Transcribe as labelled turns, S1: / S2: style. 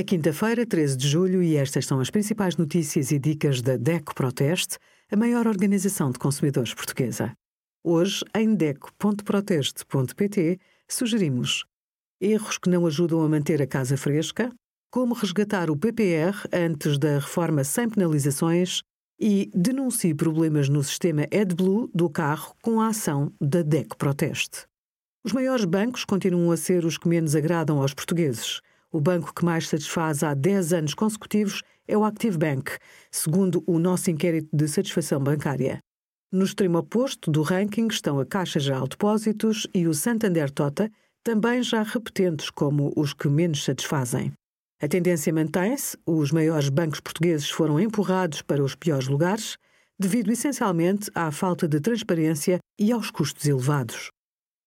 S1: É quinta-feira, 13 de julho, e estas são as principais notícias e dicas da DECO Proteste, a maior organização de consumidores portuguesa. Hoje, em DECO.proteste.pt, sugerimos erros que não ajudam a manter a casa fresca, como resgatar o PPR antes da reforma sem penalizações e denuncie problemas no sistema AdBlue do carro com a ação da DECO Proteste. Os maiores bancos continuam a ser os que menos agradam aos portugueses. O banco que mais satisfaz há 10 anos consecutivos é o Active Bank, segundo o nosso inquérito de satisfação bancária. No extremo oposto do ranking estão a Caixa Geral de Depósitos e o Santander Tota, também já repetentes como os que menos satisfazem. A tendência mantém-se, os maiores bancos portugueses foram empurrados para os piores lugares, devido essencialmente à falta de transparência e aos custos elevados.